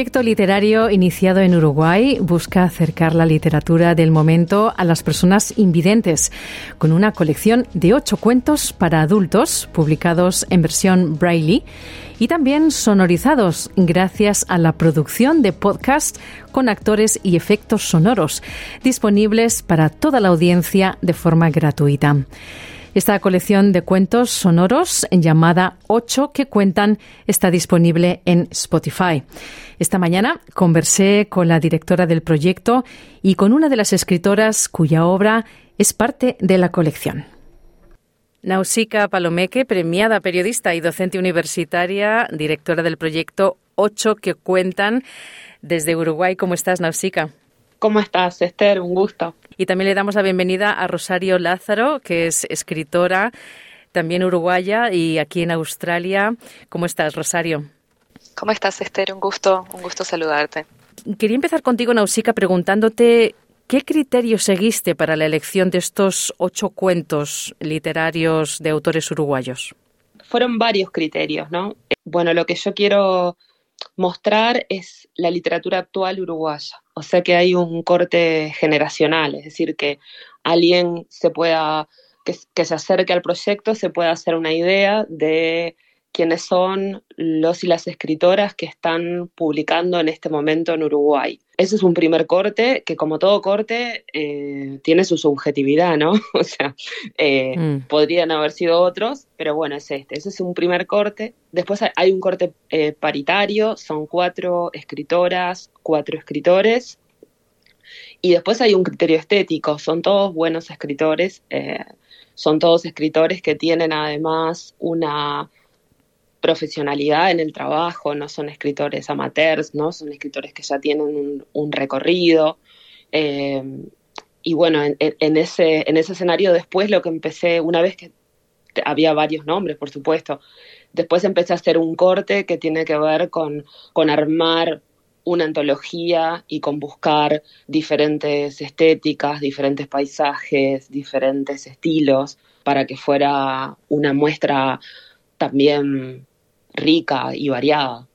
Proyecto literario iniciado en Uruguay busca acercar la literatura del momento a las personas invidentes, con una colección de ocho cuentos para adultos publicados en versión braille y también sonorizados gracias a la producción de podcast con actores y efectos sonoros, disponibles para toda la audiencia de forma gratuita. Esta colección de cuentos sonoros llamada Ocho que cuentan está disponible en Spotify. Esta mañana conversé con la directora del proyecto y con una de las escritoras cuya obra es parte de la colección. Nausicaa Palomeque, premiada periodista y docente universitaria, directora del proyecto Ocho que cuentan desde Uruguay. ¿Cómo estás, Nausicaa? ¿Cómo estás, Esther? Un gusto. Y también le damos la bienvenida a Rosario Lázaro, que es escritora, también uruguaya y aquí en Australia. ¿Cómo estás, Rosario? ¿Cómo estás, Esther? Un gusto, un gusto saludarte. Quería empezar contigo, Nausica, preguntándote qué criterio seguiste para la elección de estos ocho cuentos literarios de autores uruguayos. Fueron varios criterios, ¿no? Bueno, lo que yo quiero mostrar es la literatura actual uruguaya. O sea que hay un corte generacional, es decir, que alguien se pueda, que, que se acerque al proyecto, se pueda hacer una idea de quiénes son los y las escritoras que están publicando en este momento en Uruguay. Ese es un primer corte que, como todo corte, eh, tiene su subjetividad, ¿no? o sea, eh, mm. podrían haber sido otros, pero bueno, es este. Ese es un primer corte. Después hay un corte eh, paritario, son cuatro escritoras, cuatro escritores. Y después hay un criterio estético, son todos buenos escritores, son todos escritores que tienen además una profesionalidad en el trabajo, no son escritores amateurs, ¿no? Son escritores que ya tienen un, recorrido. Eh, y bueno, en, ese, en ese escenario después lo que empecé, una vez que había varios nombres, por supuesto, después empecé a hacer un corte que tiene que ver con, con armar una antología y con buscar diferentes estéticas, diferentes paisajes, diferentes estilos, para que fuera una muestra también rica y variada.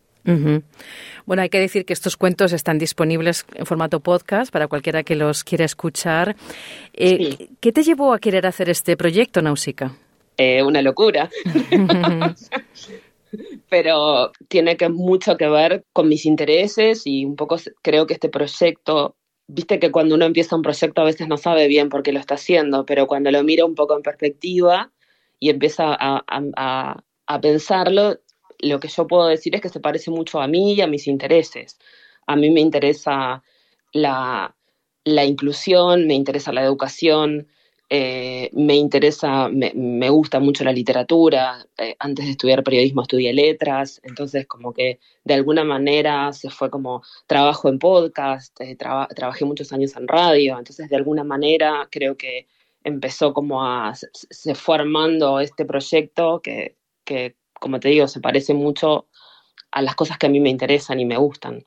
Bueno, hay que decir que estos cuentos están disponibles en formato podcast para cualquiera que los quiera escuchar. Eh, ¿Qué te llevó a querer hacer este proyecto, Nausica? Eh, una locura. Pero tiene que, mucho que ver con mis intereses y un poco creo que este proyecto, viste que cuando uno empieza un proyecto a veces no sabe bien por qué lo está haciendo, pero cuando lo mira un poco en perspectiva y empieza a, a pensarlo, lo que yo puedo decir es que se parece mucho a mí y a mis intereses. A mí me interesa la, inclusión, me interesa la educación, eh, me interesa, me, gusta mucho la literatura. Eh, antes de estudiar periodismo estudié letras, entonces como que de alguna manera se fue como trabajo en podcast, eh, trabajé muchos años en radio, entonces de alguna manera creo que empezó como a, se fue armando este proyecto que, que como te digo, se parece mucho a las cosas que a mí me interesan y me gustan.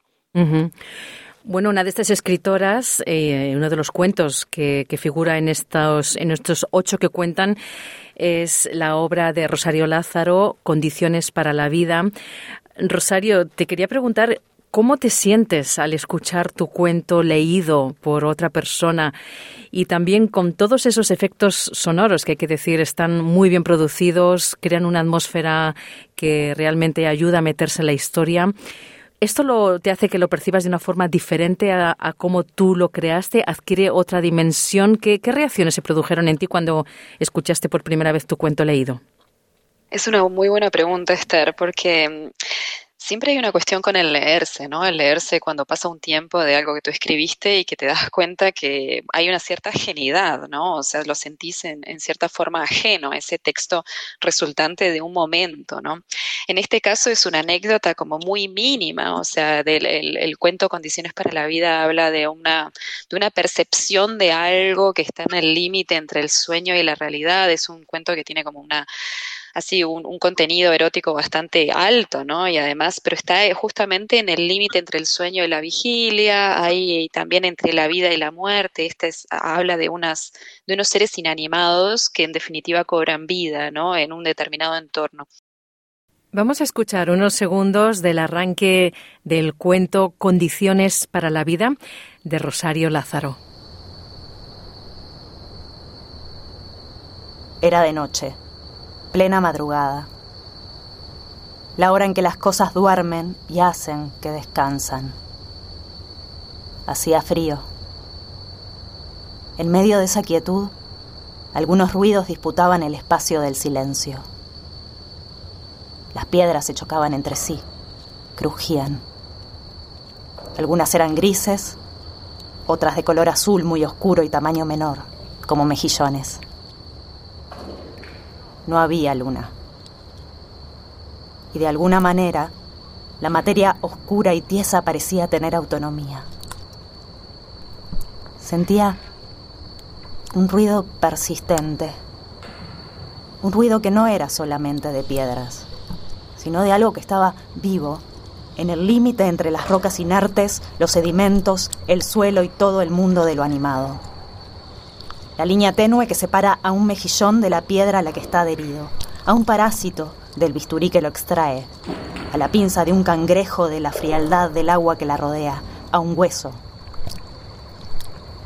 Bueno, una de estas escritoras, eh, uno de los cuentos que, figura en estos, en estos ocho que cuentan, es la obra de Rosario Lázaro, Condiciones para la Vida. Rosario, te quería preguntar, ¿Cómo te sientes al escuchar tu cuento leído por otra persona y también con todos esos efectos sonoros que hay que decir están muy bien producidos, crean una atmósfera que realmente ayuda a meterse en la historia? ¿Esto lo, te hace que lo percibas de una forma diferente a, cómo tú lo creaste? ¿Adquiere otra dimensión? ¿Qué, ¿Qué reacciones se produjeron en ti cuando escuchaste por primera vez tu cuento leído? Es una muy buena pregunta, Esther, porque Siempre hay una cuestión con el leerse, ¿no? El leerse cuando pasa un tiempo de algo que tú escribiste y que te das cuenta que hay una cierta ajenidad, ¿no? O sea, lo sentís en, cierta forma ajeno, ese texto resultante de un momento, ¿no? En este caso es una anécdota como muy mínima, o sea, del, el, cuento Condiciones para la Vida habla de una, de una percepción de algo que está en el límite entre el sueño y la realidad, es un cuento que tiene como una así un, contenido erótico bastante alto, ¿no? Y además, pero está eh, justamente en el límite entre el sueño y la vigilia, ahí también entre la vida y la muerte. Este habla de unas, de unos seres inanimados que en definitiva cobran vida, ¿no? En un determinado entorno. Vamos a escuchar unos segundos del arranque del cuento Condiciones para la vida de Rosario Lázaro. Era de noche plena madrugada, la hora en que las cosas duermen y hacen que descansan. Hacía frío. En medio de esa quietud, algunos ruidos disputaban el espacio del silencio. Las piedras se chocaban entre sí, crujían. Algunas eran grises, otras de color azul muy oscuro y tamaño menor, como mejillones no había luna. Y de alguna manera, la materia oscura y tiesa parecía tener autonomía. Sentía un ruido persistente, un ruido que no era solamente de piedras, sino de algo que estaba vivo, en el límite entre las rocas inertes, los sedimentos, el suelo y todo el mundo de lo animado la línea tenue que separa a un mejillón de la piedra a la que está adherido, a un parásito del bisturí que lo extrae, a la pinza de un cangrejo de la frialdad del agua que la rodea, a un hueso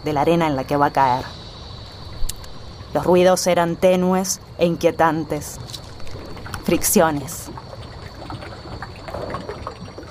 de la arena en la que va a caer. Los ruidos eran tenues e inquietantes, fricciones,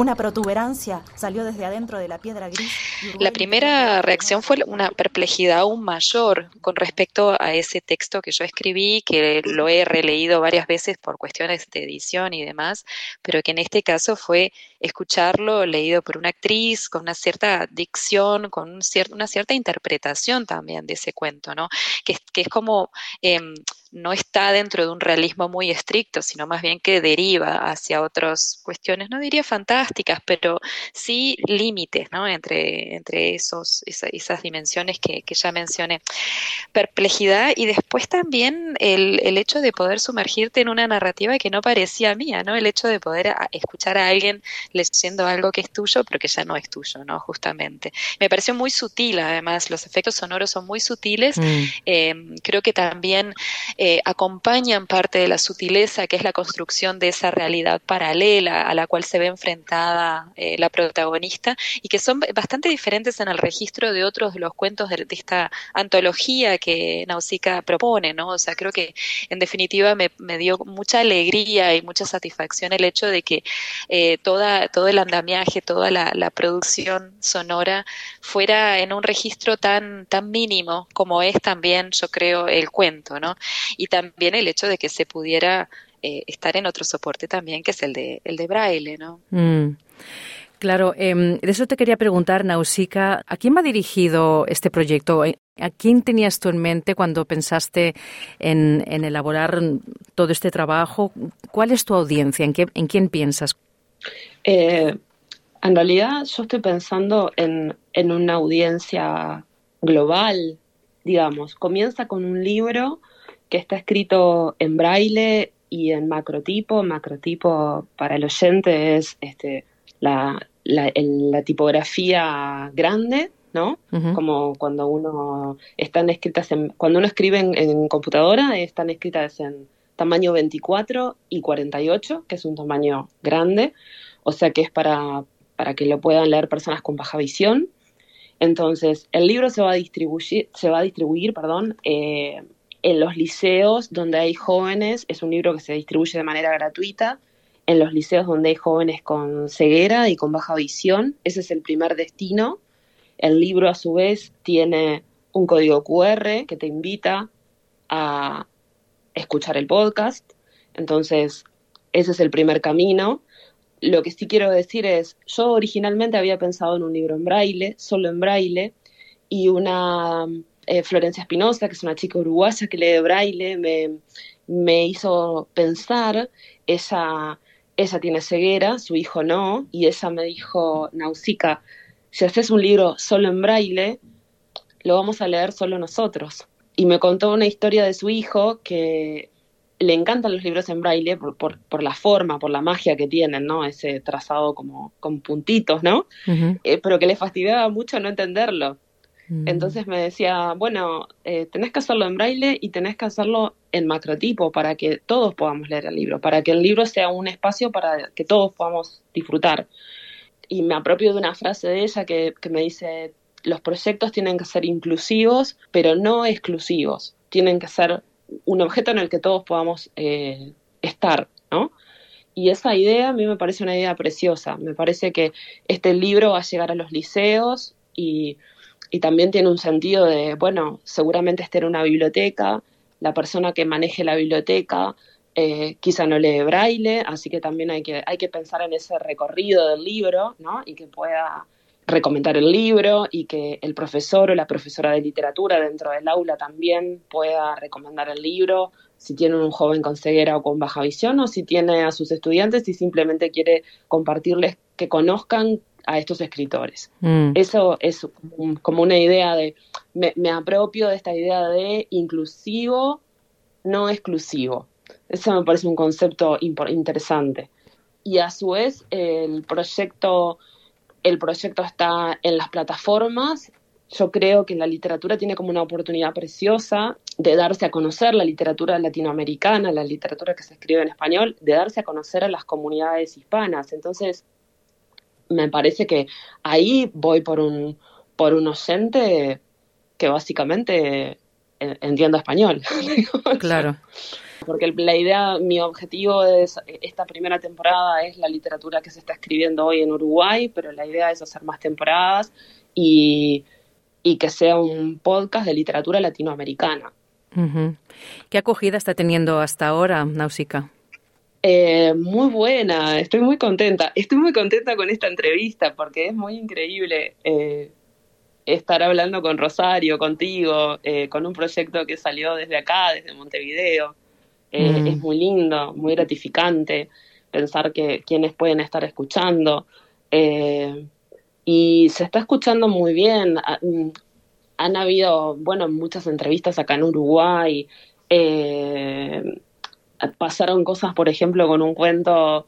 una protuberancia salió desde adentro de la piedra gris. La primera reacción fue una perplejidad aún mayor con respecto a ese texto que yo escribí, que lo he releído varias veces por cuestiones de edición y demás, pero que en este caso fue escucharlo leído por una actriz con una cierta dicción, con una cierta interpretación también de ese cuento, ¿no? Que, que es como... Em, no está dentro de un realismo muy estricto, sino más bien que deriva hacia otras cuestiones, no diría fantásticas, pero sí límites, ¿no? Entre, entre esos, esas dimensiones que, ya mencioné. Perplejidad y después también el, el, hecho de poder sumergirte en una narrativa que no parecía mía, ¿no? El hecho de poder escuchar a alguien leyendo algo que es tuyo, pero que ya no es tuyo, ¿no? Justamente. Me pareció muy sutil, además, los efectos sonoros son muy sutiles. Mm. Eh, creo que también eh, acompañan parte de la sutileza que es la construcción de esa realidad paralela a la cual se ve enfrentada eh, la protagonista y que son bastante diferentes en el registro de otros de los cuentos de, esta antología que Nausicaa propone, ¿no? O sea, creo que en definitiva me, dio mucha alegría y mucha satisfacción el hecho de que eh, toda, todo el andamiaje, toda la, producción sonora fuera en un registro tan, tan mínimo como es también, yo creo, el cuento, ¿no? y también el hecho de que se pudiera eh, estar en otro soporte también, que es el de, el de braille, ¿no? Mm. Claro, em, de eso te quería preguntar, Nausicaa, ¿a quién va dirigido este proyecto? ¿A quién tenías tú en mente cuando pensaste en, elaborar todo este trabajo? ¿Cuál es tu audiencia? ¿En, qué, en quién piensas? Eh, en realidad yo estoy pensando en, en una audiencia global, digamos. Comienza con un libro que está escrito en braille y en macrotipo. Macrotipo para el oyente es este, la, tipografía grande, ¿no? Como cuando uno están escritas en, cuando uno escribe en, computadora, están escritas en tamaño 24 y 48, que es un tamaño grande, o sea que es para, para que lo puedan leer personas con baja visión. Entonces, el libro se va a distribuir, se va a distribuir, perdón, eh, en los liceos donde hay jóvenes, es un libro que se distribuye de manera gratuita, en los liceos donde hay jóvenes con ceguera y con baja visión, ese es el primer destino. El libro a su vez tiene un código QR que te invita a escuchar el podcast, entonces ese es el primer camino. lo que sí quiero decir es, yo originalmente había pensado en un libro en braille, solo en braille, y una eh, Florencia Espinosa, que es una chica uruguaya que lee braille, me, me hizo pensar, ella, ella tiene ceguera, su hijo no, y ella me dijo, Nausica, si haces un libro solo en braille, lo vamos a leer solo nosotros. Y me contó una historia de su hijo que le encantan los libros en braille por, por, la forma, por la magia que tienen, ¿no? Ese trazado como con puntitos, ¿no? Eh, pero que le fastidiaba mucho no entenderlo. Mm. Entonces me decía, bueno, eh, tenés que hacerlo en braille y tenés que hacerlo en macrotipo para que todos podamos leer el libro, para que el libro sea un espacio para que todos podamos disfrutar. Y me apropio de una frase de ella que, que me dice, los proyectos tienen que ser inclusivos, pero no exclusivos. Tienen que ser un objeto en el que todos podamos eh, estar, ¿no? Y esa idea a mí me parece una idea preciosa. Me parece que este libro va a llegar a los liceos y, también tiene un sentido de, bueno, seguramente esté en una biblioteca, la persona que maneje la biblioteca eh, quizá no lee braille, así que también hay que, hay que pensar en ese recorrido del libro, ¿no? Y que pueda recomendar el libro y que el profesor o la profesora de literatura dentro del aula también pueda recomendar el libro si tiene un joven con ceguera o con baja visión o si tiene a sus estudiantes y simplemente quiere compartirles que conozcan a estos escritores. Mm. Eso es como una idea de, me, apropio de esta idea de inclusivo, no exclusivo. Eso me parece un concepto interesante. Y a su vez, el proyecto el proyecto está en las plataformas. Yo creo que la literatura tiene como una oportunidad preciosa de darse a conocer la literatura latinoamericana, la literatura que se escribe en español, de darse a conocer a las comunidades hispanas. Entonces, me parece que ahí voy por un, por un oyente que básicamente entienda español. Claro porque la idea, mi objetivo es, esta primera temporada es la literatura que se está escribiendo hoy en Uruguay, pero la idea es hacer más temporadas y, que sea un podcast de literatura latinoamericana. ¿Qué acogida está teniendo hasta ahora, Náusica? Eh, muy buena, estoy muy contenta. Estoy muy contenta con esta entrevista porque es muy increíble eh, estar hablando con Rosario, contigo, eh, con un proyecto que salió desde acá, desde Montevideo. Mm. Es muy lindo, muy gratificante pensar que quienes pueden estar escuchando. Y se está escuchando muy bien. Ah, mm, han habido, bueno, muchas entrevistas acá en Uruguay. Eh, pasaron cosas, por ejemplo, con un cuento.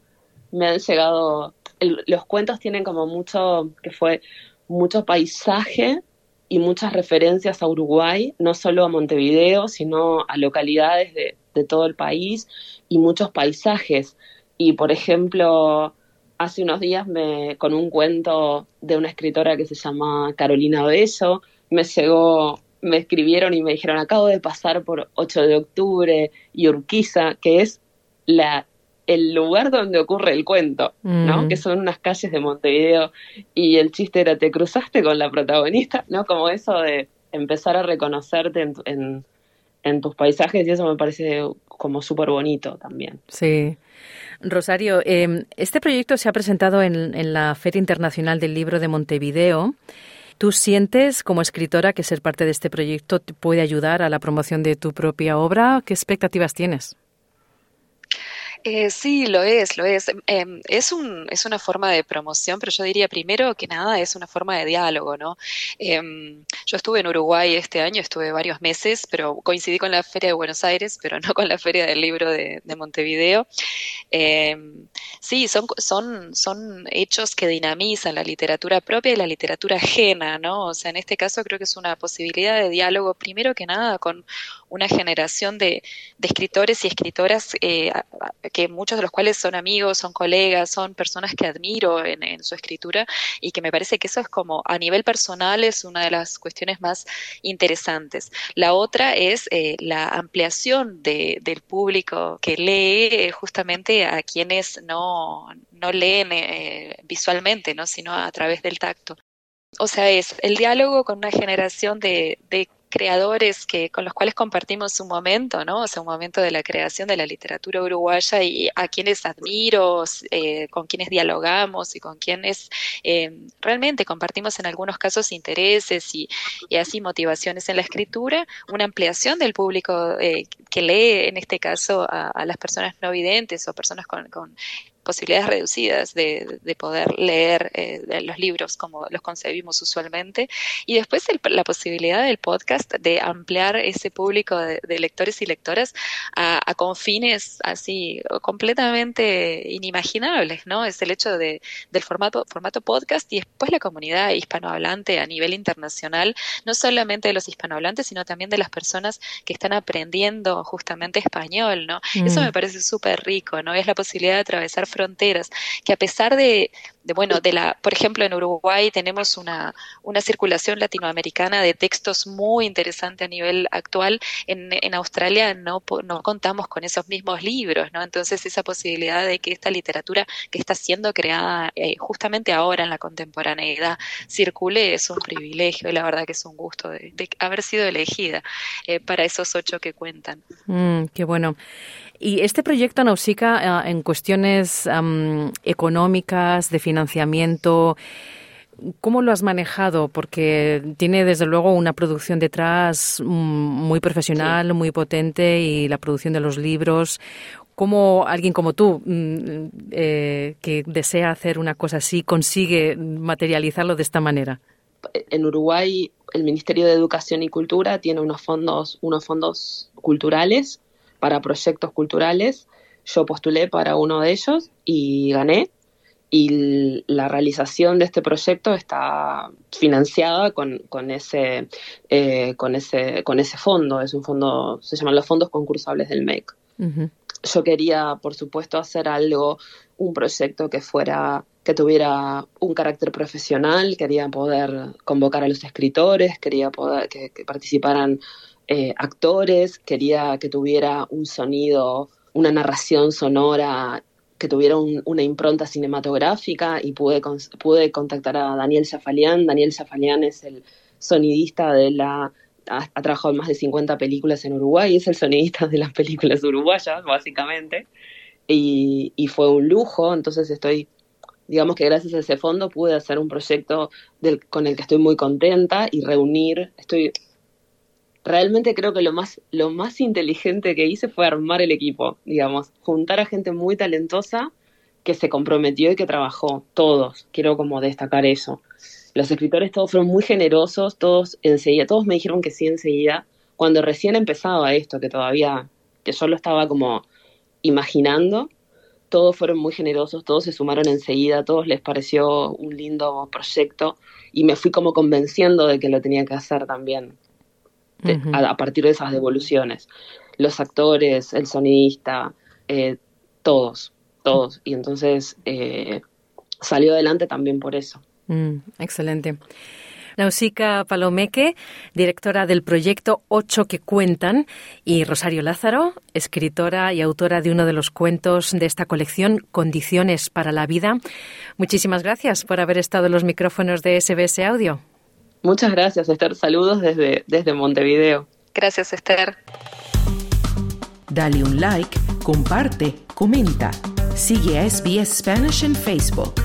Me han llegado. los cuentos tienen como mucho. que fue mucho paisaje y muchas referencias a Uruguay, no solo a Montevideo, sino a localidades de, de todo el país y muchos paisajes. Y por ejemplo, hace unos días me, con un cuento de una escritora que se llama Carolina Bello, me llegó, me escribieron y me dijeron, acabo de pasar por 8 de octubre y Urquiza, que es la el lugar donde ocurre el cuento, ¿no? Mm. Que son unas calles de Montevideo y el chiste era te cruzaste con la protagonista, ¿no? Como eso de empezar a reconocerte en, en tus paisajes y eso me parece como súper bonito también. Sí. Rosario, em, este proyecto se ha presentado en, en la Feria Internacional del Libro de Montevideo. ¿Tú sientes como escritora que ser parte de este proyecto te puede ayudar a la promoción de tu propia obra? ¿Qué expectativas tienes? Eh, sí, lo es, lo es. Em, es, un, es una forma de promoción, pero yo diría primero que nada es una forma de diálogo, ¿no? Em, yo estuve en Uruguay este año, estuve varios meses, pero coincidí con la Feria de Buenos Aires, pero no con la Feria del Libro de, Montevideo. Sí, son, son, son hechos que dinamizan la literatura propia y la literatura ajena, ¿no? O sea, en este caso creo que es una posibilidad de diálogo, primero que nada, con una generación de, de escritores y escritoras eh, que muchos de los cuales son amigos, son colegas, son personas que admiro en, su escritura y que me parece que eso es como a nivel personal es una de las cuestiones más interesantes. La otra es eh, la ampliación de, del público que lee eh, justamente a quienes no, no leen eh, visualmente, ¿no? sino a través del tacto. O sea, es el diálogo con una generación de, creadores que, con los cuales compartimos un momento, ¿no? O sea, un momento de la creación de la literatura uruguaya y a quienes admiro, eh, con quienes dialogamos y con quienes eh, realmente compartimos en algunos casos intereses y, así motivaciones en la escritura, una ampliación del público que lee, en este caso, a, las personas no videntes o personas con posibilidades reducidas de, de poder leer eh, los libros como los concebimos usualmente. Y después la posibilidad del podcast de ampliar ese público de, lectores y lectoras a, a, confines así completamente inimaginables, ¿no? Es el hecho de, del formato, formato podcast y después la comunidad hispanohablante a nivel internacional, no solamente de los hispanohablantes, sino también de las personas que están aprendiendo justamente español, ¿no? Eso mm. me parece súper rico, ¿no? Es la posibilidad de atravesar fronteras, que a pesar de, de, bueno, de la, por ejemplo, en Uruguay tenemos una, una circulación latinoamericana de textos muy interesante a nivel actual, en, en Australia no, no contamos con esos mismos libros, ¿no? Entonces esa posibilidad de que esta literatura que está siendo creada eh, justamente ahora en la contemporaneidad circule es un privilegio y la verdad que es un gusto de, haber sido elegida eh, para esos ocho que cuentan. Mm, qué bueno. Y este proyecto Nausica, eh, en cuestiones económicas, de financiamiento, ¿Cómo lo has manejado? Porque tiene desde luego una producción detrás mm, muy profesional, muy potente y la producción de los libros. ¿Cómo alguien como tú, mm, eh, que desea hacer una cosa así, consigue materializarlo de esta manera? En Uruguay, el Ministerio de Educación y Cultura tiene unos fondos, unos fondos culturales para proyectos culturales. Yo postulé para uno de ellos y gané. Y la realización de este proyecto está financiada con, con ese, eh, con, ese, con ese fondo. Es un fondo, se llaman los fondos concursables del MEC. Yo quería, por supuesto, hacer algo, un proyecto que fuera que tuviera un carácter profesional, quería poder convocar a los escritores, quería poder que participaran eh, actores, quería que tuviera un sonido, una narración sonora, que tuviera una impronta cinematográfica y pude, pude contactar a Daniel Zafalián. Daniel Zafalián es el sonidista de la... Ha, trabajado en más de 50 películas en Uruguay, es el sonidista de las películas uruguayas, básicamente, y, y fue un lujo, entonces estoy digamos que gracias a ese fondo pude hacer un proyecto con el que estoy muy contenta y reunir, estoy realmente creo que lo más, lo más inteligente que hice fue armar el equipo, digamos, juntar a gente muy talentosa que se comprometió y que trabajó, todos, quiero como destacar eso. Los escritores todos fueron muy generosos, todos enseguida, todos me dijeron que sí enseguida, cuando recién empezaba esto, que todavía, que yo lo estaba como imaginando, todos fueron muy generosos, todos se sumaron enseguida, todos les pareció un lindo proyecto y me fui como convenciendo de que lo tenía que hacer también a, partir de esas devoluciones. Los actores, el sonidista, eh, todos, todos. Y entonces eh, salió adelante también por eso. Mm, excelente. Nausica Palomeque, directora del proyecto Ocho que Cuentan, y Rosario Lázaro, escritora y autora de uno de los cuentos de esta colección, Condiciones para la Vida. Muchísimas gracias por haber estado en los micrófonos de SBS Audio. Muchas gracias, Esther. Saludos desde, desde Montevideo. Gracias, Esther. Dale un like, comparte, comenta. Sigue a SBS Spanish en Facebook.